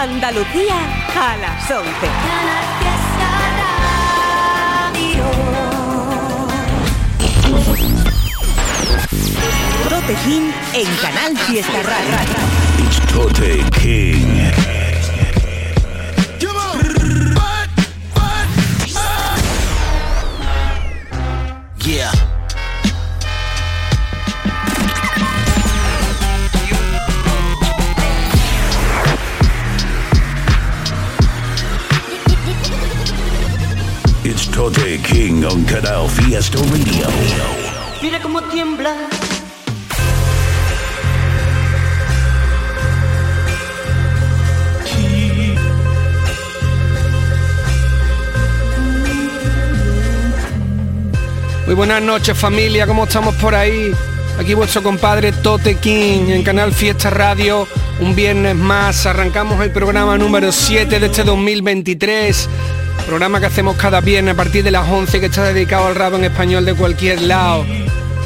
Andalucía a las 11. Tote King en Canal Fiesta Radio. It's Tote King. King on Canal Fiesta Radio. Mira cómo tiembla. Muy buenas noches familia, ¿cómo estamos por ahí? Aquí vuestro compadre Tote King en Canal Fiesta Radio. Un viernes más, arrancamos el programa número 7 de este 2023. Programa que hacemos cada viernes a partir de las 11 que está dedicado al rap en español de cualquier lado.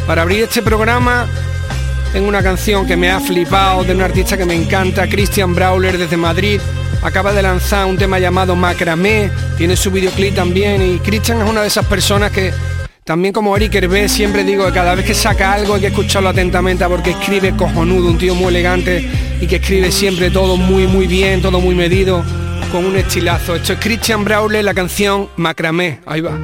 Para abrir este programa tengo una canción que me ha flipado de un artista que me encanta, Christian Brawler desde Madrid. Acaba de lanzar un tema llamado Macramé, tiene su videoclip también y Christian es una de esas personas que también como Eric Hervé siempre digo que cada vez que saca algo hay que escucharlo atentamente porque escribe cojonudo, un tío muy elegante y que escribe siempre todo muy muy bien, todo muy medido, con un estilazo. Esto es Christian Brawler, la canción Macramé. Ahí va.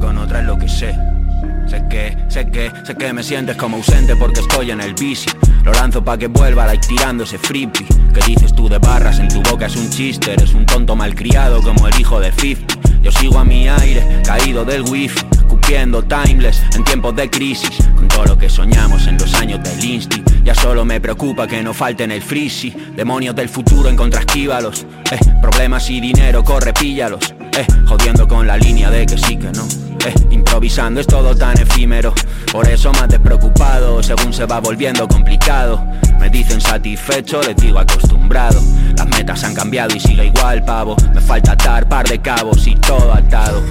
Con otra es lo que sé. Sé que, sé que, sé que me sientes como ausente porque estoy en el bici. Lo lanzo pa' que vuelva, like tirando ese freebie. ¿Qué dices tú de barras? En tu boca es un chiste, eres un tonto malcriado como el hijo de 50. Yo sigo a mi aire, caído del wifi, escupiendo timeless en tiempos de crisis. Con todo lo que soñamos en los años del insti. Ya solo me preocupa que no falten el freezy. Demonios del futuro en contra esquívalos. Eh, problemas y dinero, corre, píllalos. Eh, jodiendo con la línea de que sí que no. Eh, improvisando es todo tan efímero. Por eso más despreocupado, según se va volviendo complicado. Me dicen satisfecho, les digo acostumbrado. Las metas han cambiado y sigue igual, pavo. Me falta atar par de cabos y todo atado.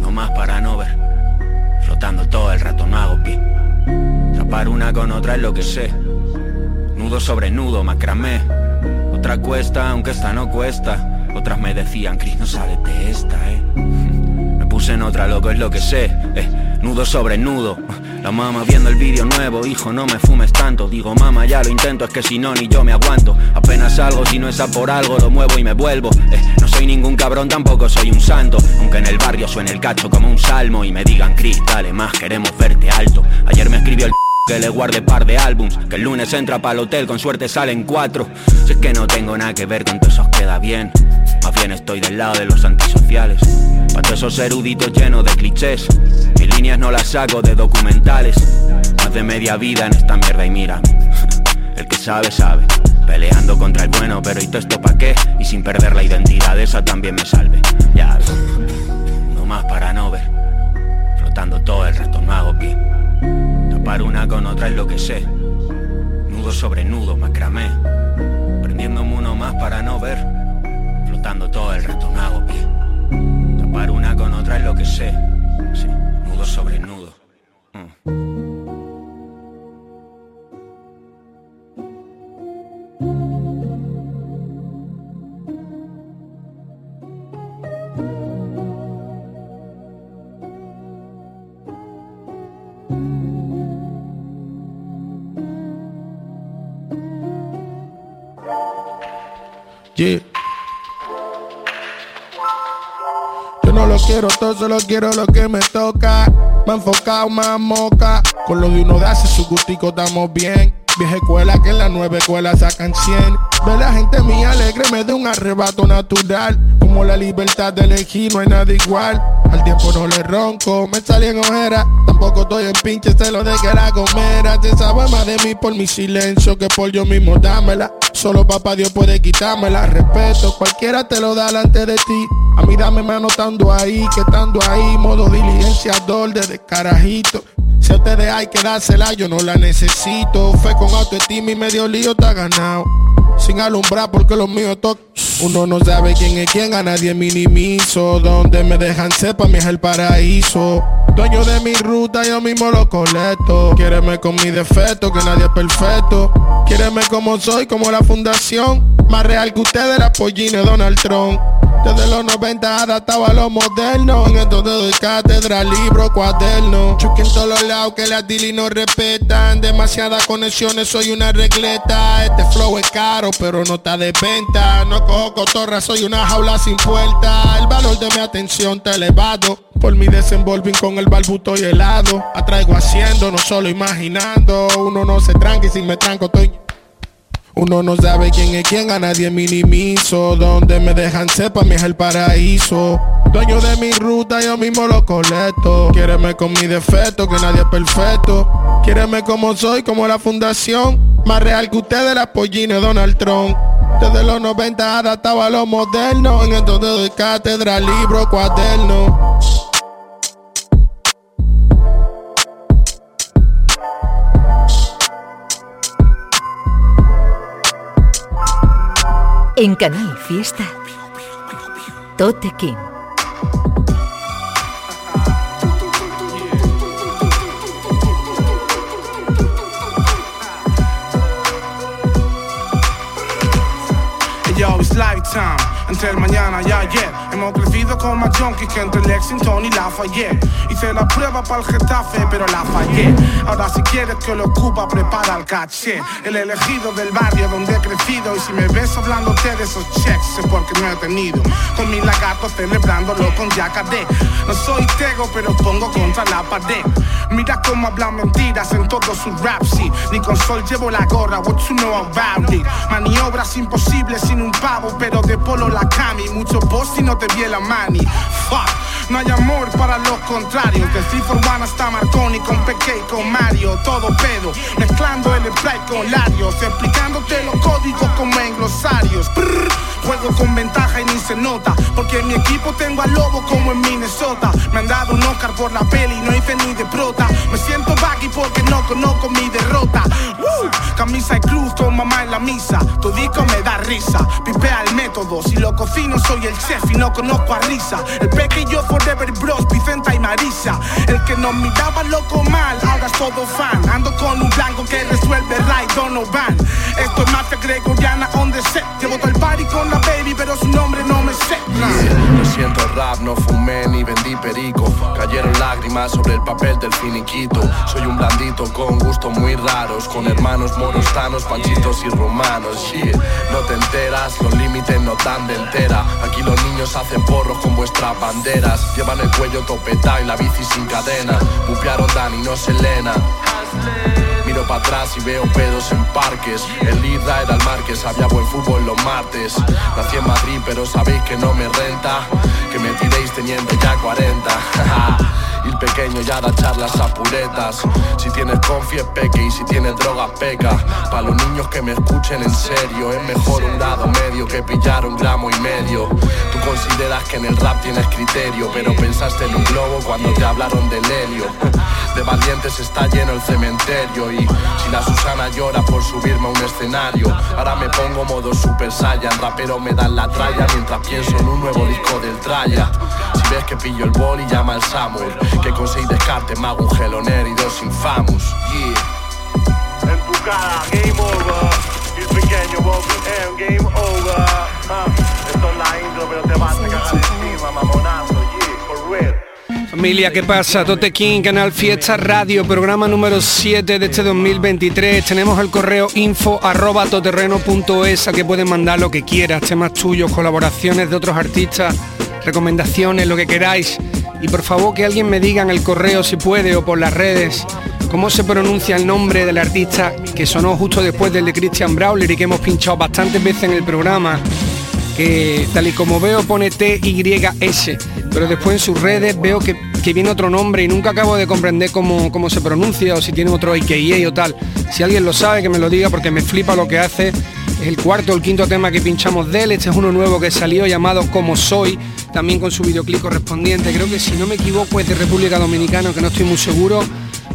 No más para no ver. Flotando todo el rato, no hago pie. Chapar una con otra es lo que sé. Nudo sobre nudo, macramé. Otra cuesta, aunque esta no cuesta. Otras me decían, Chris, no sales de esta, eh. En otra, loco, es lo que sé. Eh, nudo sobre nudo. La mamá viendo el vídeo nuevo, hijo, no me fumes tanto. Digo, mamá, ya lo intento, es que si no, ni yo me aguanto. Apenas salgo, si no es por algo, lo muevo y me vuelvo. Eh, no soy ningún cabrón, tampoco soy un santo. Aunque en el barrio suene el cacho como un salmo y me digan, Chris, dale más, queremos verte alto. Ayer me escribió el que le guarde par de álbums Que el lunes entra para el hotel, con suerte salen cuatro. Si es que no tengo nada que ver con todo eso os queda bien. Más bien estoy del lado de los antisociales. Pa' todos esos eruditos llenos de clichés. Mis líneas no las saco de documentales. Más de media vida en esta mierda y mira El que sabe, sabe. Peleando contra el bueno, pero ¿y todo esto pa' qué? Y sin perder la identidad, esa también me salve. Ya no más para no ver. Flotando todo el resto, no hago pie Tapar una con otra es lo que sé. Nudo sobre nudo, macramé. Prendiéndome uno más para no ver. Flotando todo el resto, no hago pie. Tapar una con otra es lo que sé. Sí, nudo sobre nudo. Mm. Yo no lo quiero todo, solo quiero lo que me toca. Me enfocado más moca. Con lo de uno de hace su gustico estamos bien. Vieja escuela que en la nueva escuela sacan 100. Ve la gente mía alegre, me da un arrebato natural. Como la libertad de elegir, no hay nada igual. Al tiempo no le ronco, me salí en ojera. Tampoco estoy en pinche, se de que la comera. Te sabe más de mí por mi silencio que por yo mismo dámela. Solo papá Dios puede quitármela. Respeto, cualquiera te lo da delante de ti. A mí dame mano estando ahí, que estando ahí, modo diligenciador desde carajito. Si a ustedes hay que dársela, yo no la necesito. Fue con autoestima y medio lío está ganado. Sin alumbrar porque los míos tocan. Uno no sabe quién es quién, a nadie minimizo. Donde me dejan sepa mi es el paraíso. Dueño de mi ruta, yo mismo lo colecto. Quiéreme con mi defecto, que nadie es perfecto. Quiéreme como soy, como la fundación. Más real que ustedes, la pollina Donald Trump. Desde los 90 adaptado a los modernos. En esto doy cátedra, libro, cuaderno. Chucky en todos lados que las dili no respetan. Demasiadas conexiones, soy una regleta. Este flow es caro, pero no está de venta. No cojo cotorra, soy una jaula sin puerta. El valor de mi atención está elevado. Por mi desenvolving con el balbuto y helado. Atraigo haciendo, no solo imaginando. Uno no se tranque y si me tranco estoy. Uno no sabe quién es quién, a nadie minimizo. Donde me dejan sepa mi es el paraíso. Dueño de mi ruta, yo mismo lo colecto. Quiéreme con mi defecto, que nadie es perfecto. Quiéreme como soy, como la fundación. Más real que ustedes, la pollina Donald Trump. Desde los 90 adaptado a los modernos. En entonces doy cátedra, libro, cuaderno. En Canal Fiesta, Tote King. Yo, it's lifetime. Entre el mañana y ayer. Hemos crecido con más junkies que entre Lexington y Lafayette. Hice la prueba para el Getafe pero la fallé. Ahora si quieres que lo ocupa prepara el caché El elegido del barrio donde he crecido. Y si me ves hablándote de esos checks Es porque no he tenido. Con mi lagarto celebrándolo con Yacadé No soy tego pero pongo contra la pared. Mira cómo hablan mentiras en todos sus raps sí. Ni con sol llevo la gorra, what you know about it Maniobras imposibles sin un pavo Pero de polo la cami. Mucho post y no te vi la mani. Fuck no hay amor para los contrarios. De Steve Urbana hasta Marconi Con Peque y con Mario. Todo pedo Mezclando el spray con Larios Explicándote los códigos como en glosarios Juego con ventaja y ni se nota. Porque en mi equipo tengo al lobo como en Minnesota. Me han dado un Oscar por la peli No hice ni de prota. Me siento baggy porque no conozco mi derrota. Camisa y cruz con mamá en la misa. Tu disco me da risa. Pipea el método. Si lo cocino soy el chef y no conozco a risa. El peque y yo forever bros Vicenta y Marisa. El que nos miraba loco mal Ahora es todo fan. Ando con un blanco que resuelve Ray Donovan. Esto es mafia gregoriana on the No fumé ni vendí perico. Cayeron lágrimas sobre el papel del finiquito. Soy un blandito con gustos muy raros Con hermanos morostanos, panchitos y romanos. Yeah. No te enteras, los límites no dan de entera. Aquí los niños hacen porros con vuestras banderas. Llevan el cuello topetado y la bici sin cadena. Bupearon Dani, no Selena para atrás y veo pedos en parques. El Lidra era el Marques, había buen fútbol los martes. Nací en Madrid pero sabéis que no me renta Que me tiréis teniendo ya 40 Y el pequeño ya da charlas a puretas. Si tienes confi es peque y si tienes drogas peca. Pa' los niños que me escuchen en serio Es mejor un grado medio que pillar un gramo y medio. Tú consideras que en el rap tienes criterio Pero pensaste en un globo cuando te hablaron del helio. De valientes está lleno el cementerio Y si la Susana llora por subirme a un escenario. Ahora me pongo modo super saiyan Rapero me dan la tralla mientras pienso en un nuevo disco del tralla Si ves que pillo el boli llama al Samuel Que con seis descartes me hago un geloner y dos infamous Yeah En tu cara, game over. Y el pequeño Bobby M, game over. Ah, esto es la intro, pero te vas a cagar encima, mamonazo. Yeah, for real. Familia, ¿qué pasa? Tote King, Canal Fiesta Radio, programa número 7 de este 2023. Tenemos el correo info arroba toterreno.es a que pueden mandar lo que quieras, temas tuyos, colaboraciones de otros artistas, recomendaciones, lo que queráis. Y por favor que alguien me diga en el correo si puede o por las redes cómo se pronuncia el nombre del artista que sonó justo después del de Christian Brawler y que hemos pinchado bastantes veces en el programa que tal y como veo pone T-Y-S, pero después en sus redes veo que, que viene otro nombre y nunca acabo de comprender cómo, cómo se pronuncia o si tiene otro AKA o tal. Si alguien lo sabe, que me lo diga porque me flipa lo que hace. Es el cuarto el quinto tema que pinchamos de él. Este es uno nuevo que salió llamado Como Soy, también con su videoclip correspondiente. Creo que si no me equivoco es de República Dominicana, que no estoy muy seguro.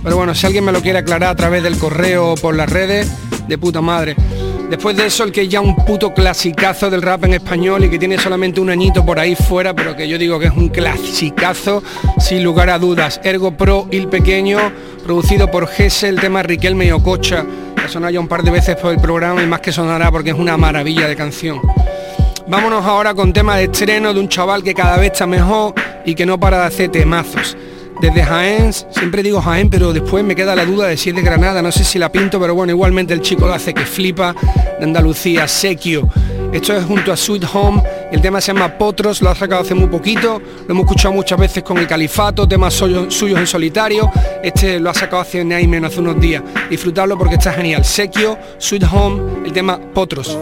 Pero bueno, si alguien me lo quiere aclarar a través del correo o por las redes, de puta madre. Después de eso, el que es ya un puto clasicazo del rap en español y que tiene solamente un añito por ahí fuera, pero que yo digo que es un clasicazo, sin lugar a dudas. Ergo Pro Il Pequeño, producido por Gese, el tema Riquelme y Ococha, sonado ya un par de veces por el programa y más que sonará porque es una maravilla de canción. Vámonos ahora con tema de estreno de un chaval que cada vez está mejor y que no para de hacer temazos desde Jaén, siempre digo Jaén, pero después me queda la duda de si es de Granada, no sé si la pinto, pero bueno, igualmente el chico lo hace que flipa, de Andalucía, Sequio. Esto es junto a Sweet Home, el tema se llama Potros, lo ha sacado hace muy poquito, lo hemos escuchado muchas veces con el Califato, temas suyos en solitario, este lo ha sacado hace menos, hace unos días. Disfrutarlo porque está genial. Sequio, Sweet Home, el tema Potros.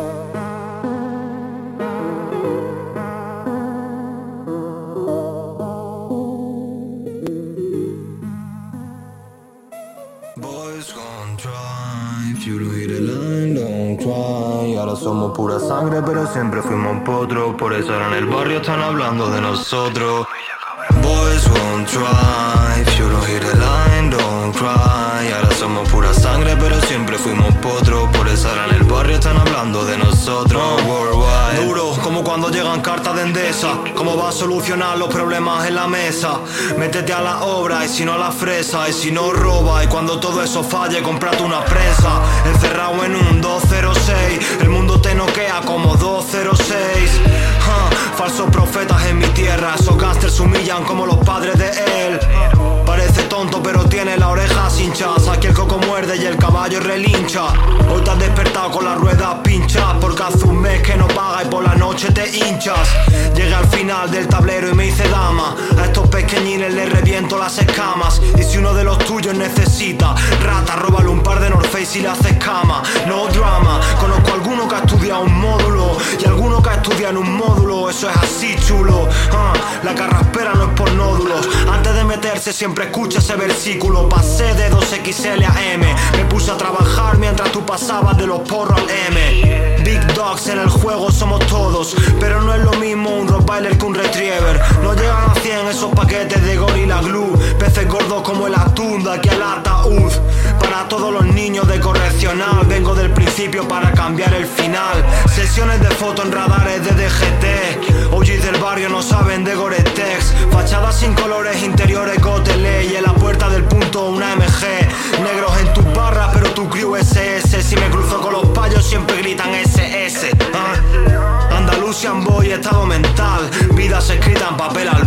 Somos pura sangre, pero siempre fuimos potros. Por eso ahora en el barrio están hablando de nosotros. Won't you don't hit the line, don't cry. Ahora somos pura sangre, pero siempre fuimos potros. Por eso ahora en el barrio están hablando de nosotros. Worldwide. Duro, como cuando llegan cartas de Endesa. ¿Cómo va a solucionar los problemas en la mesa? Métete a la obra y si no a la fresa. Y si no roba y cuando todo eso falle, comprate una prensa. Encerrado en un 206. El mundo te noquea como 206. Falsos profetas en mi tierra. Esos gasters humillan como los padres de él. Parece tonto, pero tiene la oreja hinchas. Aquí el coco muerde y el caballo relincha. Hoy te has despertado con las ruedas pinchas. Porque hace un mes que no paga y por la noche te hinchas. Llegué al final del tablero y me hice dama. A estos pequeñines les reviento las escamas. Y si uno de los tuyos necesita rata, róbale un par de North Face y le haces cama. No drama. Conozco a alguno que ha estudiado un módulo y alguno que ha estudiado en un módulo. Eso es así chulo. Ah, la carraspera no es por nódulos. Antes de meterse siempre escucha ese versículo. Pasé de 2XL a M. Me puse a trabajar mientras tú pasabas de los porros al M. Big dogs en el juego somos todos. Pero no es lo mismo un Rottweiler que un Retriever. No llegan a 100 esos paquetes de Gorilla Glue. Peces gordos como el atún de aquí al ataúd. Para todos los niños de correccional. Vengo del principio para cambiar el final. Sesiones de foto en radares de DGT. OGs del barrio no saben de Goretex. Fachadas sin colores interiores Gotele. Y en la puerta del punto una MG. Negros en tus barras, pero tu crew SS. Si me cruzo con los payos, siempre gritan SS. ¿ah? Andalusian Boy, estado mental. Vidas escritas en papel albal.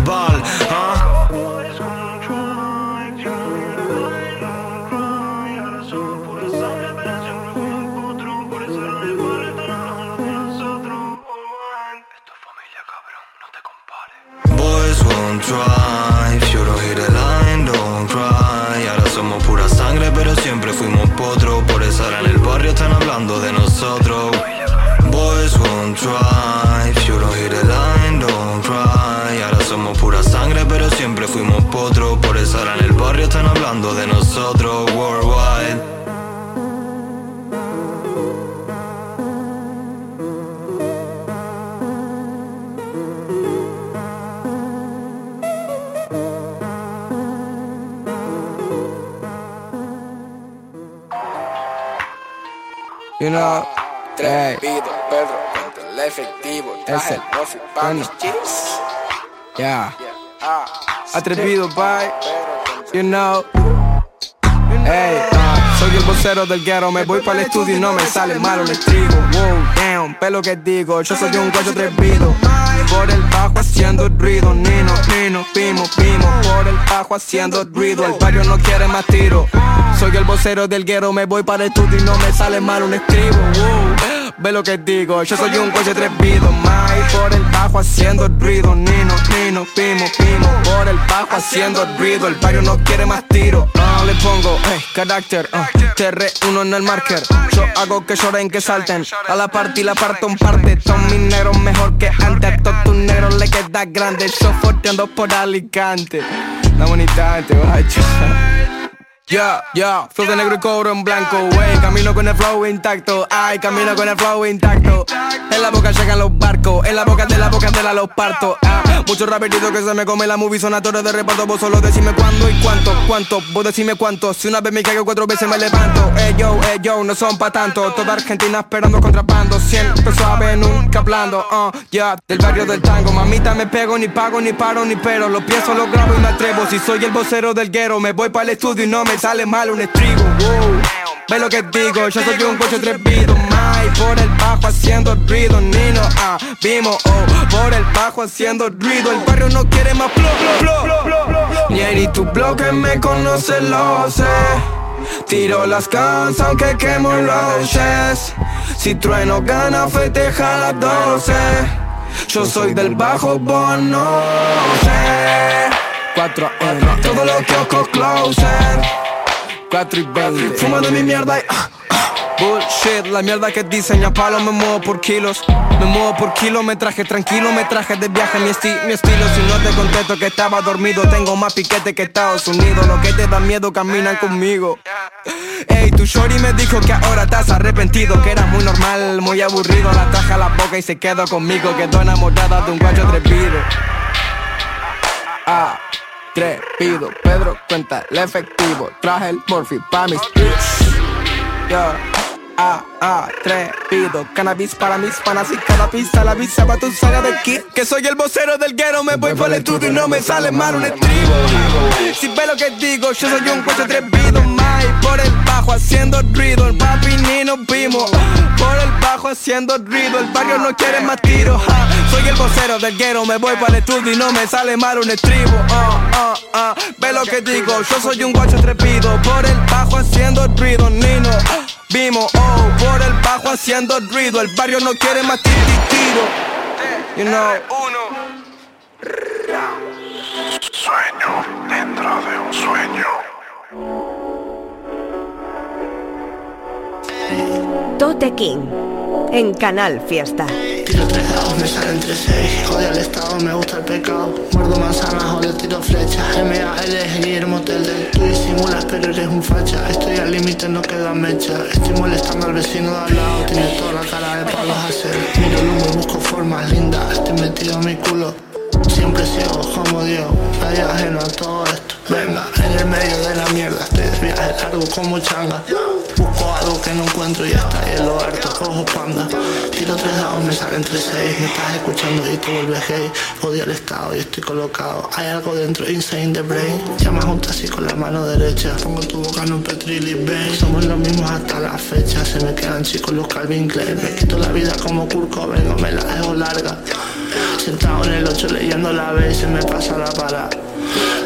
El efectivo, traje pa' mis chips. Yeah. Atrevido, bye. You know. Hey, soy el vocero del guero, me voy para el estudio y no me sale malo el estribo. Wow, damn, pelo que digo, yo soy un guacho atrevido. Por el bajo haciendo ruido, Nino, Nino, Pimo, Pimo. Por el bajo haciendo ruido, el barrio no quiere más tiro. Soy el vocero del guero, me voy para el estudio y no me sale mal un estribo. Wow, ve lo que digo, yo soy un coche atrevido. Mai por el bajo haciendo ruido, Nino, Nino, Pimo, Pimo. Por el bajo haciendo ruido, el barrio no quiere más tiro. Ah, le pongo, hey, carácter, uh, TR1 en el marker. Yo hago que lloren, que salten. A la parte y la parto en parte. Son mis negros mejor que antes. A todos tus negros le queda grande. Yo forteando por Alicante. La bonita te va Ya, ya, flow de negro y cobro en blanco, wey. Camino con el flow intacto, ay, camino con el flow intacto. En la boca llegan los barcos, en la boca de la boca de la los parto ah, raperitos que se me come la movie son actores de reparto. Vos solo decime cuándo y cuánto, cuánto, vos decime cuánto. Si una vez me caigo cuatro veces me levanto. Ey yo, ey yo, no son pa' tanto. Toda Argentina esperando contrabando Siempre suave, nunca hablando, uh, ya Del barrio del tango, mamita me pego Ni pago, ni paro, ni pero. Los pienso, los grabo y me atrevo. Si soy el vocero del guero Me voy para el estudio y no me sale mal un estribo, wow. Ve lo que digo, yo soy un coche atrevido, mai Por el bajo haciendo ruido, Nino, ah, vimos, oh Por el bajo haciendo ruido, el barrio no quiere más flow, flow, Ni tu bloque me conoce, lo sé. Tiro las cans aunque quemo los Si trueno gana festeja las 12 Yo soy del bajo, vos no sé. 4 M Todo lo que os closer 4 y 20 Fumando mi mierda y ah, ah, Bullshit, la mierda que diseña palo me muevo por kilos. Me muevo por kilometraje, tranquilo me traje de viaje mi, esti mi estilo. Si no te contesto que estaba dormido Tengo más piquete que Estados Unidos. Lo que te da miedo caminan conmigo. Ey, tu shorty me dijo que ahora estás arrepentido Que era muy normal, muy aburrido. La taja a la boca y se quedó conmigo Quedó enamorada de un guacho atrevido. Ah Trepido, Pedro cuenta el efectivo. Traje el morphy pa' mis Yo, ah, ah, trepido. Cannabis para mis panas y cada pista la visa pa' tu saga de aquí. Que soy el vocero del guero, me voy por el estudio y no me sale mal un estribo. Si ve lo que digo, yo soy un coche atrevido. Mai por el bajo haciendo ruido. El papi ni nos vimos. Por el bajo haciendo ruido. El barrio no quiere más tiros. Soy el vocero del guero, me voy para el estudio y no me sale mal un estribo. Uh, uh, Ve lo que digo, yo soy un guacho trepido. Por el bajo haciendo ruido, Nino. Vimos, oh, por el bajo haciendo ruido. El barrio no quiere más tiro. You know. Sueño dentro de un sueño. Tote King en Canal Fiesta. Tiro tres dados, me salen tres seis. Jode al estado, me gusta el pecado. Muerdo manzanas, jode, tiro flechas. M.A.L. Guillermo Tel del Tú disimulas, pero eres un facha. Estoy al límite, no queda mecha. Estoy molestando al vecino de al lado. Tiene toda la cara de palos a hacer. Miro el humo y busco formas lindas. Estoy metido en mi culo. Siempre ciego como Dios, nadie ajeno a todo esto. Venga, en el medio de la mierda, estoy de viaje largo como changa. Busco algo que no encuentro y está ahí en lo harto, cojo panda. Tiro tres dados, me salen tres seis. Me estás escuchando y te vuelves gay. Odio el estado y estoy colocado. Hay algo dentro, insane the brain. Llama junto así con la mano derecha. Pongo tu boca en un petril y. Somos los mismos hasta la fecha. Se me quedan chicos los Calvin Klein. Me quito la vida como Kurko, vengo, me la dejo larga. Sentado en el 8 leyendo la B se me pasa la para.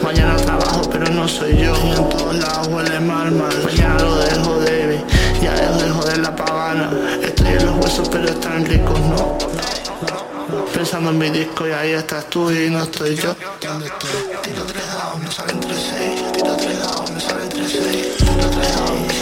Mañana trabajo pero no soy yo. Y en todos lados huele mal mal. Mañana lo dejo David Ya dejo de joder la pagana Estoy en los huesos pero están ricos no Pensando en mi disco y ahí estás tú y no estoy yo. ¿Dónde estoy? Tiro tres dados, me salen tres seis. Tiro tres dados, me salen tres seis. Tiro tres dados,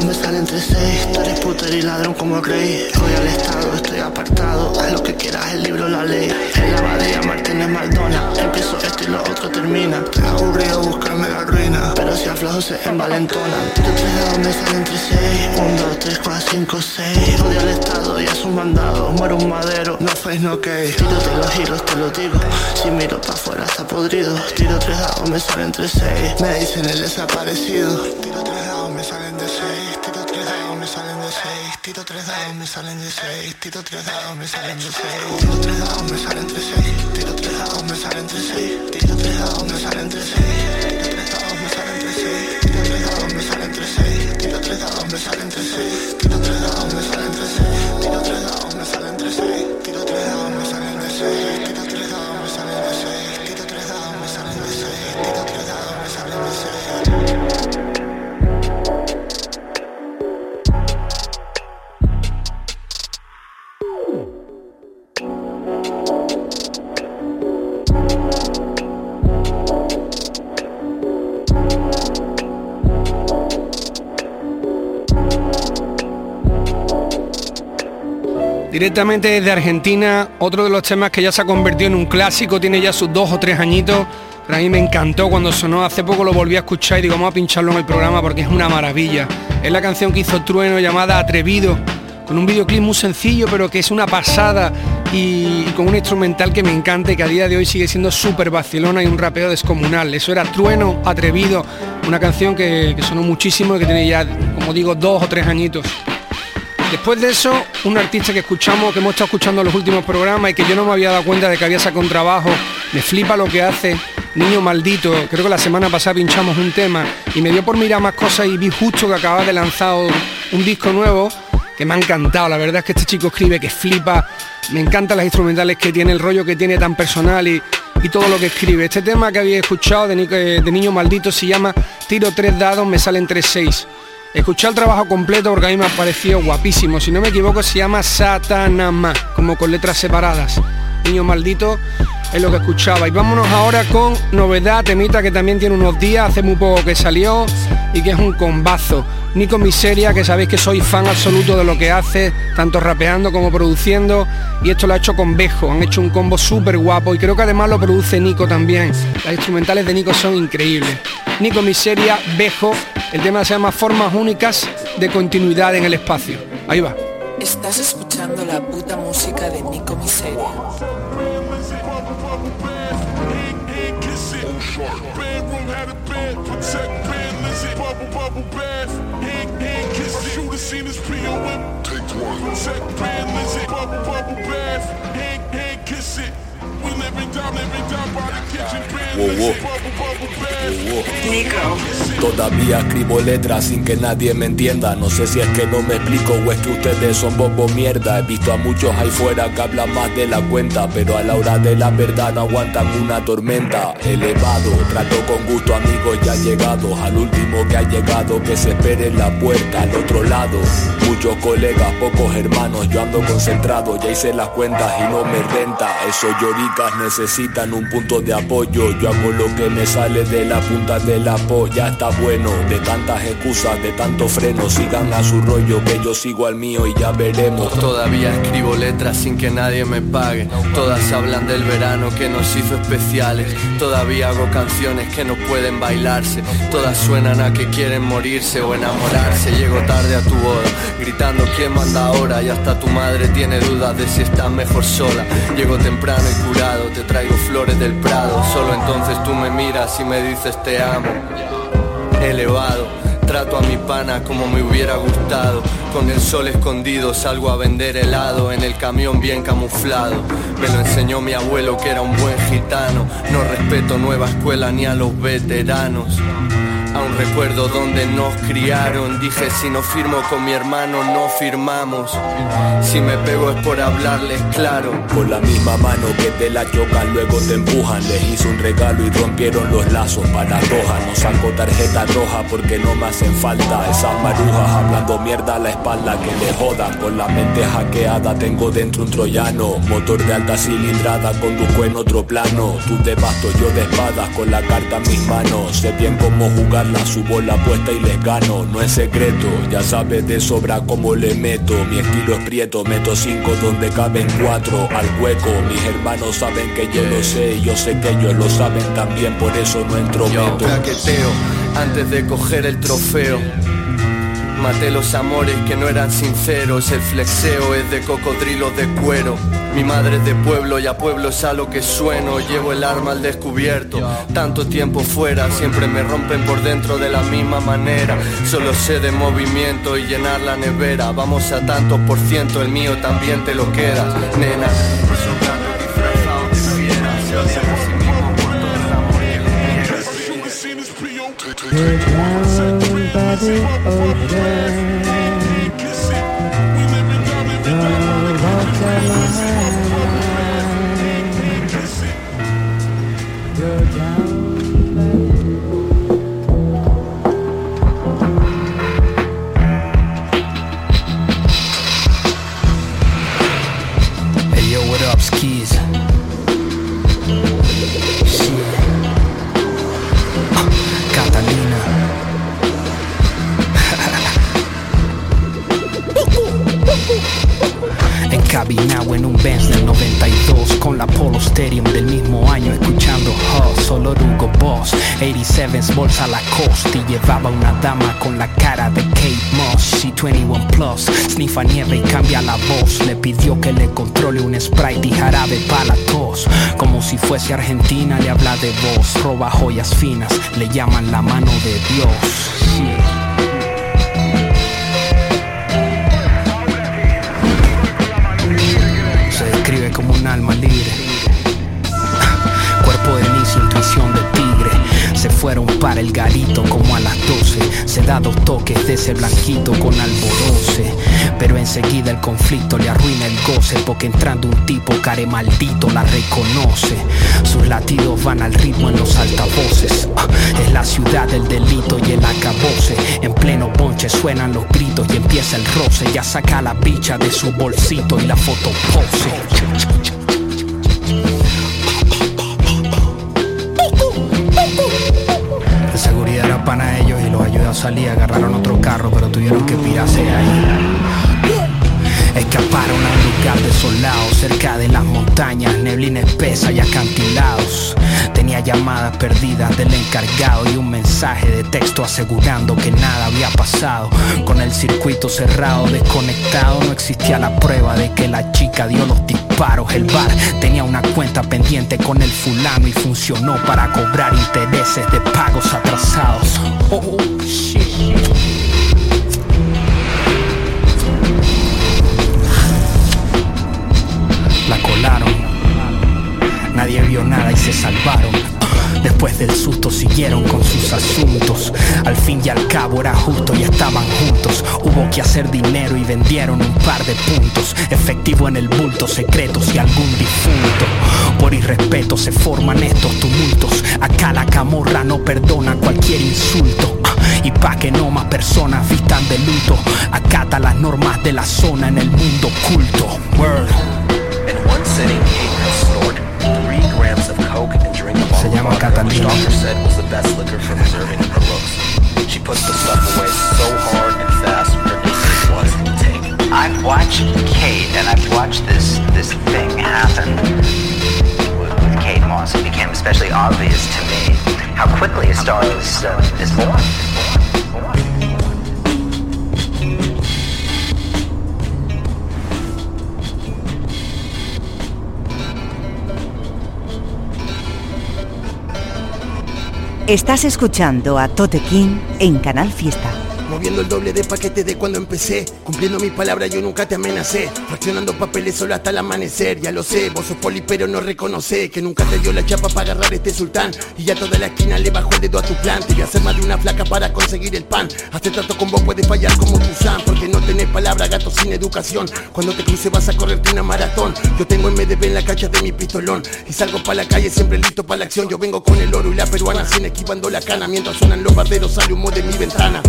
Tiro salen tres seis Tú eres y ladrón como creí Voy al estado, estoy apartado. Haz lo que quieras, el libro, la ley. En la abadía, Martínez Maldona Empiezo esto y lo otro termina. Estoy aburrido, buscarme la ruina. Pero si aflojo se envalentona. Tiro tres dados, me salen tres seis. Un, dos, tres, cuatro, cinco, seis. Odio al estado, ya es un mandado Muero un madero, no face no case Tírate los giros, te lo digo. Si miro pa' afuera está podrido. Tiro tres dados, me salen tres seis. Me dicen el desaparecido Tiro tres dados, me salen de seis Tiro tres dados, me salen de seis Tiro tres dados, me salen de seis Tiro tres dados, me salen de seis Tiro tres dados, me salen de seis Tiro tres dados, me salen de seis Tiro tres dados, me salen de seis Tiro tres dados, me salen de seis Tiro tres dados, me salen de seis Tiro tres Directamente desde Argentina, otro de los temas que ya se ha convertido en un clásico, tiene ya sus dos o tres añitos, pero a mí me encantó cuando sonó, hace poco lo volví a escuchar y digo, vamos a pincharlo en el programa porque es una maravilla. Es la canción que hizo Trueno llamada Atrevido, con un videoclip muy sencillo, pero que es una pasada y, con un instrumental que me encanta y que a día de hoy sigue siendo súper vacilona y un rapeo descomunal. Eso era Trueno, Atrevido, una canción que, que sonó muchísimo y que tiene ya, como digo, dos o tres añitos. Después de eso, un artista que escuchamos, que hemos estado escuchando en los últimos programas y que yo no me había dado cuenta de que había sacado un trabajo, me flipa lo que hace, Niño Maldito, creo que la semana pasada pinchamos un tema y me dio por mirar más cosas y vi justo que acaba de lanzar un disco nuevo que me ha encantado, la verdad es que este chico escribe que flipa, me encantan las instrumentales que tiene, el rollo que tiene tan personal y, todo lo que escribe. Este tema que había escuchado de, de Niño Maldito se llama Tiro tres dados, me salen tres seis. Escuché el trabajo completo porque a mí me ha parecido guapísimo. Si no me equivoco se llama Satanama, como con letras separadas. Niño maldito es lo que escuchaba. Y vámonos ahora con novedad, temita que también tiene unos días, hace muy poco que salió y que es un combazo. Nico Miseria, que sabéis que soy fan absoluto de lo que hace, tanto rapeando como produciendo, y esto lo ha hecho con Bejo, han hecho un combo súper guapo y creo que además lo produce Nico también. Las instrumentales de Nico son increíbles. Nico Miseria, Bejo, el tema se llama Formas únicas de continuidad en el espacio. Ahí va. Estás escuchando la puta música de Nico Miseria. Take one. Set pan, bubble, bubble bath. Todavía escribo letras sin que nadie me entienda. No sé si es que no me explico o es que ustedes son bobo mierda. He visto a muchos ahí fuera que hablan más de la cuenta, pero a la hora de la verdad aguantan una tormenta. Elevado, trato con gusto amigos ya llegados. Al último que ha llegado, que se espere en la puerta al otro lado. Muchos colegas, pocos hermanos, yo ando concentrado, ya hice las cuentas y no me renta. Esos lloricas necesitan un punto de apoyo. Yo hago lo que me sale de la punta de la polla. Está bueno, de tantas excusas, de tanto freno. Sigan a su rollo, que yo sigo al mío y ya veremos. Todavía escribo letras sin que nadie me pague. Todas hablan del verano que nos hizo especiales. Todavía hago canciones que no pueden bailarse. Todas suenan a que quieren morirse o enamorarse. Llego tarde a tu boda, gritando quién manda ahora. Y hasta tu madre tiene dudas de si estás mejor sola. Llego temprano y curado, te traigo flores del Prado. Solo entonces tú me miras y me dices te amo. Elevado, trato a mi pana como me hubiera gustado. Con el sol escondido salgo a vender helado en el camión bien camuflado. Me lo enseñó mi abuelo que era un buen gitano. No respeto nueva escuela ni a los veteranos. Aún recuerdo donde nos criaron. Dije si no firmo con mi hermano no firmamos. Si me pego es por hablarles claro. Con la misma mano que te la chocan, luego te empujan. Les hice un regalo y rompieron los lazos para roja. No saco tarjeta roja porque no me hacen falta. Esas marujas hablando mierda a la espalda que le jodan. Con la mente hackeada tengo dentro un troyano. Motor de alta cilindrada conduzco en otro plano. Tú de basto, yo de espadas con la carta en mis manos. Sé bien cómo jugar la subo la apuesta y les gano, no es secreto, ya sabes de sobra cómo le meto, mi estilo es prieto, meto cinco donde caben cuatro. Al hueco, mis hermanos saben que yo lo sé. Y yo sé que ellos lo saben también, por eso no entro yo Caqueteo antes de coger el trofeo. Maté los amores que no eran sinceros, el flexeo es de cocodrilo de cuero. Mi madre es de pueblo y a pueblo es a lo que sueno, llevo el arma al descubierto. Tanto tiempo fuera, siempre me rompen por dentro de la misma manera. Solo sé de movimiento y llenar la nevera. Vamos a tantos por ciento, el mío también te lo quedas, nena. Sniffa nieve y cambia la voz. Le pidió que le controle un Sprite y jarabe para la tos. Como si fuese Argentina le habla de voz. Roba joyas finas le llaman la mano de Dios. Se describe como un alma libre. Fueron para el garito como a las 12. Se da dos toques de ese blanquito con alboroce. Pero enseguida el conflicto le arruina el goce. Porque entrando un tipo care maldito la reconoce. Sus latidos van al ritmo en los altavoces. Ah, Es la ciudad del delito y el acabose. En pleno ponche suenan los gritos y empieza el roce. Ya saca la bicha de su bolsito y la foto pose. Salir. Agarraron otro carro, pero tuvieron que pirarse ahí. Escaparon a un lugar desolado cerca de las montañas, neblina espesa y acantilados. Tenía llamadas perdidas del encargado y un mensaje de texto asegurando que nada había pasado. Con el circuito cerrado, desconectado, no existía la prueba de que la chica dio los disparos. El bar tenía una cuenta pendiente con el fulano y funcionó para cobrar intereses de pagos atrasados. Oh, shit. Nadie vio nada y se salvaron. Después del susto siguieron con sus asuntos. Al fin y al cabo era justo y estaban juntos. Hubo que hacer dinero y vendieron un par de puntos. Efectivo en el bulto, secretos y algún difunto. Por irrespeto se forman estos tumultos. Acá la camorra no perdona cualquier insulto. Y pa' que no más personas vistan de luto, acata las normas de la zona en el mundo oculto. Se llama which Catalina. doctor said was the best liquor for preserving her looks. She puts the stuff away so hard and fast, her nickname was Tank. I've watched Kate, and I've watched this this thing happen with, with Kate Moss. It became especially obvious to me how quickly a star is, uh, is born. Estás escuchando a Tote King en Canal Fiesta. Moviendo el doble de paquete de cuando empecé. Cumpliendo mi palabra yo nunca te amenacé. Fraccionando papeles solo hasta el amanecer. Ya lo sé, vos sos poli pero no reconoce Que nunca te dio la chapa para agarrar este sultán. Y ya toda la esquina le bajó el dedo a tu plan. Te voy a hacer más de una flaca para conseguir el pan. Hacer trato con vos puede fallar como Tuzán Porque no tenés palabra, gato sin educación. Cuando te cruce vas a correrte una maratón. Yo tengo MDB en la cacha de mi pistolón. Y salgo para la calle siempre listo para la acción. Yo vengo con el oro y la peruana sin esquivando la cana. Mientras suenan los barderos sale humo de mi ventana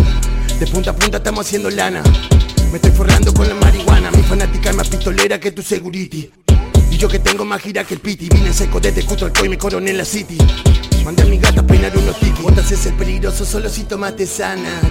de punta a punta estamos haciendo lana. Me estoy forrando con la marihuana. Mi fanática es más pistolera que tu security. Y yo que tengo más gira que el piti. Vine seco desde Cutralco y me coroné en la city. Mandé a mi gata a peinar unos tiki. Haces el peligroso solo si tomaste sanas.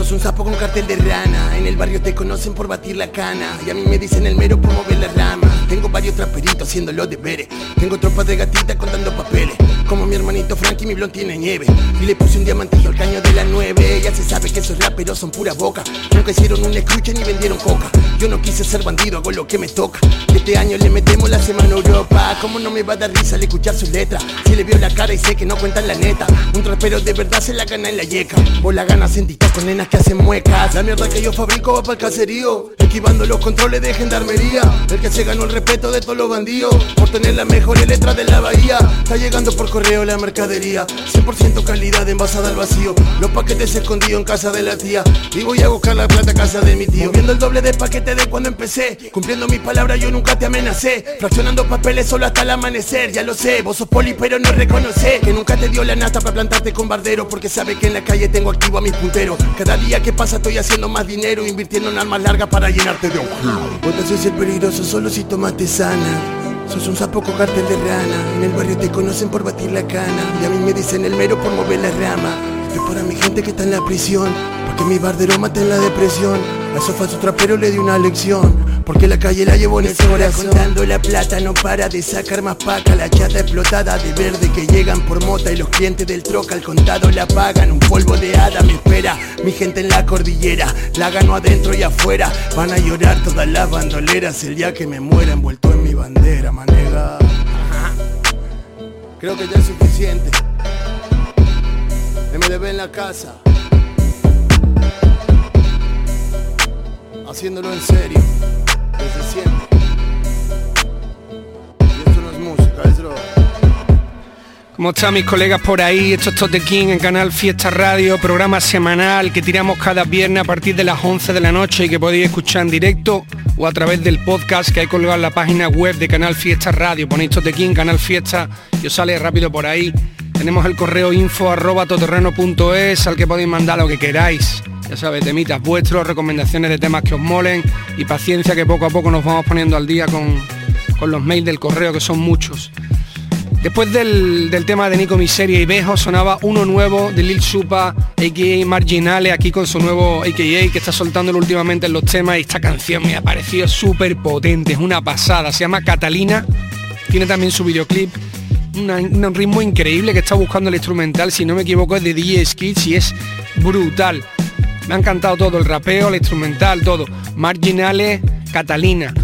Sos un sapo con cartel de rana. En el barrio te conocen por batir la cana. Y a mí me dicen el mero por mover la rama. Tengo varios traperitos haciendo los deberes. Tengo tropas de gatitas contando papeles. Como mi hermanito Frankie, mi blon tiene nieve. Y le puse un diamantillo al caño de la nueve. Ya se sabe que esos raperos son pura boca. Nunca hicieron un escuche ni vendieron coca. Yo no quise ser bandido, hago lo que me toca. Este año le metemos la semana Europa. ¿Cómo no me va a dar risa al escuchar sus letras? Si le veo la cara y sé que no cuentan la neta. Un trapero de verdad se la gana en la yeca. Vos la ganas en con nenas que hacen muecas. La mierda que yo fabrico va para el caserío. Esquivando los controles de gendarmería. El que se ganó el respeto de todos los bandidos. Por tener las mejores letras de la bahía. Está llegando por correo la mercadería. 100% calidad envasada al vacío. Los paquetes escondidos en casa de la tía. Y voy a buscar la plata a casa de mi tío. Moviendo el doble de paquete de cuando empecé. Cumpliendo mi palabra, yo nunca te amenacé. Fraccionando papeles solo hasta el amanecer. Ya lo sé, vos sos poli, pero no reconoce que nunca te dio la nata para plantarte con bardero. Porque sabe que en la calle tengo activo a mis punteros. Cada día que pasa estoy haciendo más dinero. Invirtiendo en armas largas para llenarte de ojuelos. Vos te haces el peligroso solo si tomaste sana. Sos un sapo con de rana. En el barrio te conocen por batir la cana. Y a mí me dicen el mero por mover la rama. Estoy para mi gente que está en la prisión. Porque mi bardero mata en la depresión. A esos falsos traperos le di una lección. Porque la calle la llevo en el corazón. Contando la plata, no para de sacar más paca. La chata explotada de verde que llegan por mota Y los clientes del troca. Al contado la pagan Un polvo de hada me espera. Mi gente en la cordillera La gano adentro y afuera. Van a llorar todas las bandoleras El día que me muera envuelto en mi bandera, manega. Creo que ya es suficiente. MDB en la casa. Haciéndolo en serio Desde siempre Y esto no es música, es droga ¿Cómo están mis colegas por ahí? Esto es Tote King en Canal Fiesta Radio, programa semanal que tiramos cada viernes a partir de las 11 de la noche y que podéis escuchar en directo o a través del podcast que hay colgado en la página web de Canal Fiesta Radio. Ponéis Tote King, Canal Fiesta y os sale rápido por ahí. Tenemos el correo info arroba al que podéis mandar lo que queráis. Ya sabes, temitas vuestros, recomendaciones de temas que os molen y paciencia que poco a poco nos vamos poniendo al día con, con los mails del correo que son muchos. Después del, del, tema de Nico Miseria y Bejo sonaba uno nuevo de Lil Supa, a.k.a. Marginale, aquí con su nuevo a.k.a. que está soltándolo últimamente en los temas y esta canción me ha parecido súper potente, es una pasada, se llama Catalina, tiene también su videoclip, una, un ritmo increíble que está buscando el instrumental, si no me equivoco es de DJ Skits y es brutal. Me ha encantado todo, el rapeo, el instrumental, todo. Marginale, Catalina.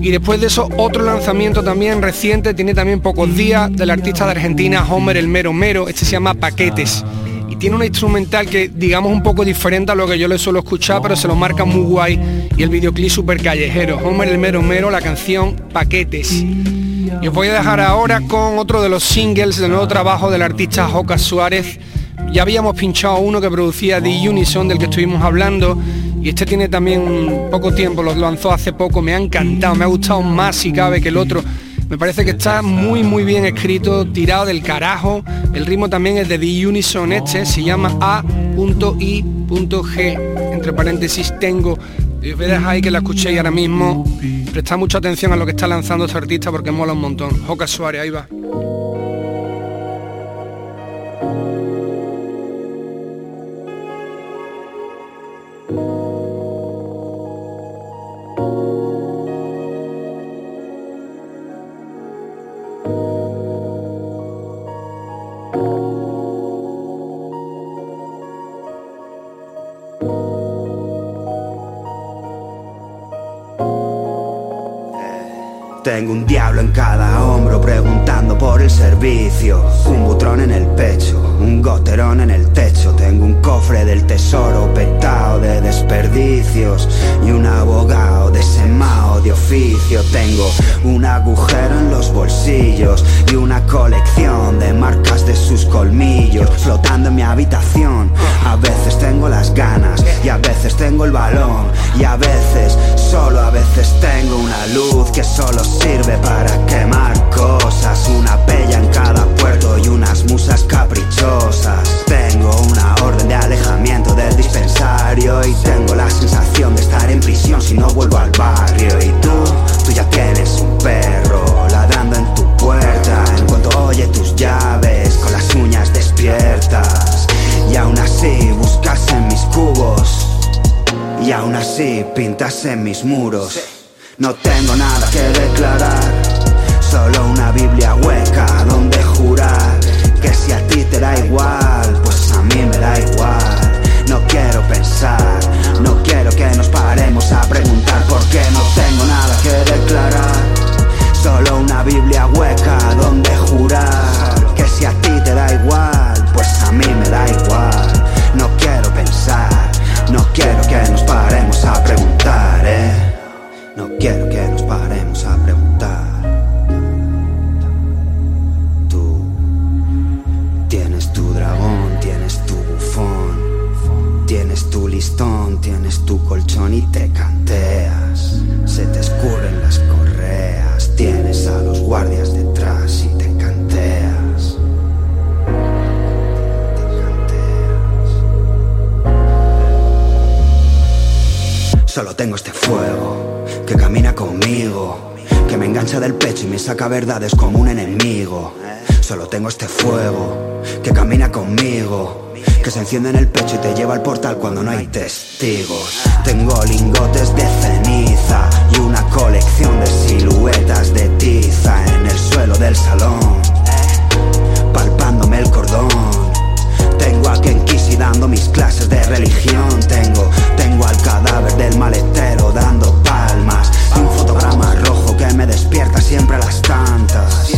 Y después de eso, otro lanzamiento también reciente, tiene también pocos días, del artista de Argentina, Homer el Mero Mero, este se llama Paquetes. Y tiene una instrumental que digamos un poco diferente a lo que yo le suelo escuchar, pero se lo marca muy guay. Y el videoclip súper callejero. Homer el Mero Mero, la canción Paquetes. Y os voy a dejar ahora con otro de los singles del nuevo trabajo del artista Joca Suárez. Ya habíamos pinchado uno que producía The Unison, del que estuvimos hablando, y este tiene también poco tiempo, lo lanzó hace poco, me ha encantado, me ha gustado más si cabe que el otro. Me parece que está muy muy bien escrito, tirado del carajo. El ritmo también es de The Unison este, se llama A.I.G. Entre paréntesis tengo. Y os voy a dejar ahí que la escuchéis ahora mismo. Prestad mucha atención a lo que está lanzando este artista porque mola un montón. Joca Suárez, ahí va. Diablo en cada preguntando por el servicio. Un butrón en el pecho, un goterón en el techo. Tengo un cofre del tesoro petado de desperdicios y un abogado desemao de oficio. Tengo un agujero en los bolsillos y una colección de marcas de sus colmillos flotando en mi habitación. A veces tengo las ganas y a veces tengo el balón y a veces, solo a veces tengo una luz que solo sirve para quemar cosas. Una pella en cada puerto y unas musas caprichosas. Tengo una orden de alejamiento del dispensario y tengo la sensación de estar en prisión si no vuelvo al barrio. Y tú, tú ya tienes un perro ladrando en tu puerta en cuanto oye tus llaves con las uñas despiertas. Y aún así buscas en mis cubos y aún así pintas en mis muros. No tengo nada que declarar, solo una Biblia hueca donde jurar que si a ti te da igual, pues a mí me da igual. No quiero pensar, no quiero que nos paremos a preguntar por qué no tengo nada que declarar. Solo una Biblia hueca donde jurar que si a ti te da igual, pues a mí me da igual. No quiero pensar, no quiero que nos paremos a preguntar, eh. No quiero Solo tengo este fuego que camina conmigo, que me engancha del pecho y me saca verdades como un enemigo. Solo tengo este fuego que camina conmigo, que se enciende en el pecho y te lleva al portal cuando no hay testigos. Tengo lingotes de ceniza y una colección de siluetas de tiza en el suelo del salón, palpándome el cordón. Tengo a Kenkisi dando mis clases de religión. Tengo, tengo al cadáver del maletero dando palmas. Y un fotograma rojo que me despierta siempre a las tantas.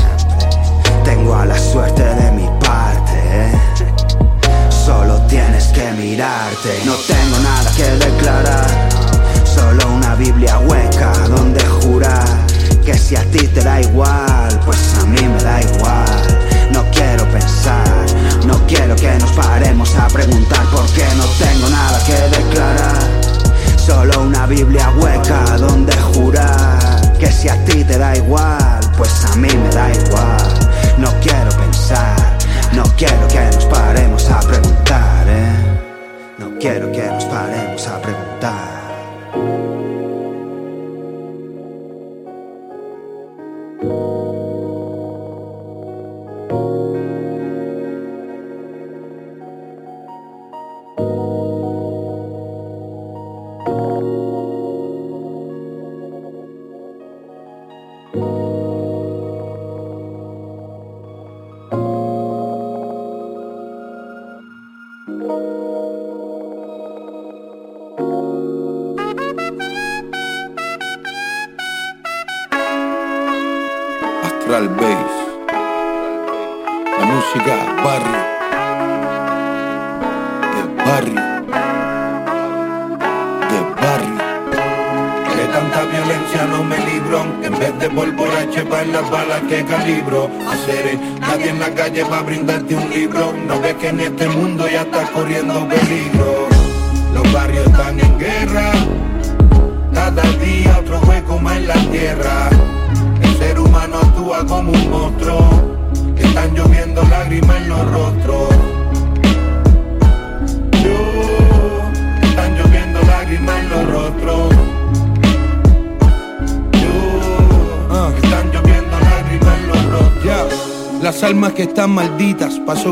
Tengo a la suerte de mi parte. Solo tienes que mirarte. No tengo nada que declarar. Solo una Biblia hueca donde jurar que si a ti te da igual, pues a mí me da igual. No quiero pensar, no quiero a preguntar por qué no tengo nada que declarar. Solo una Biblia hueca donde jurar que si a ti te da igual, pues a mí me da igual. No quiero pensar, no quiero que nos paremos a preguntar, ¿eh? No quiero que nos paremos a preguntar.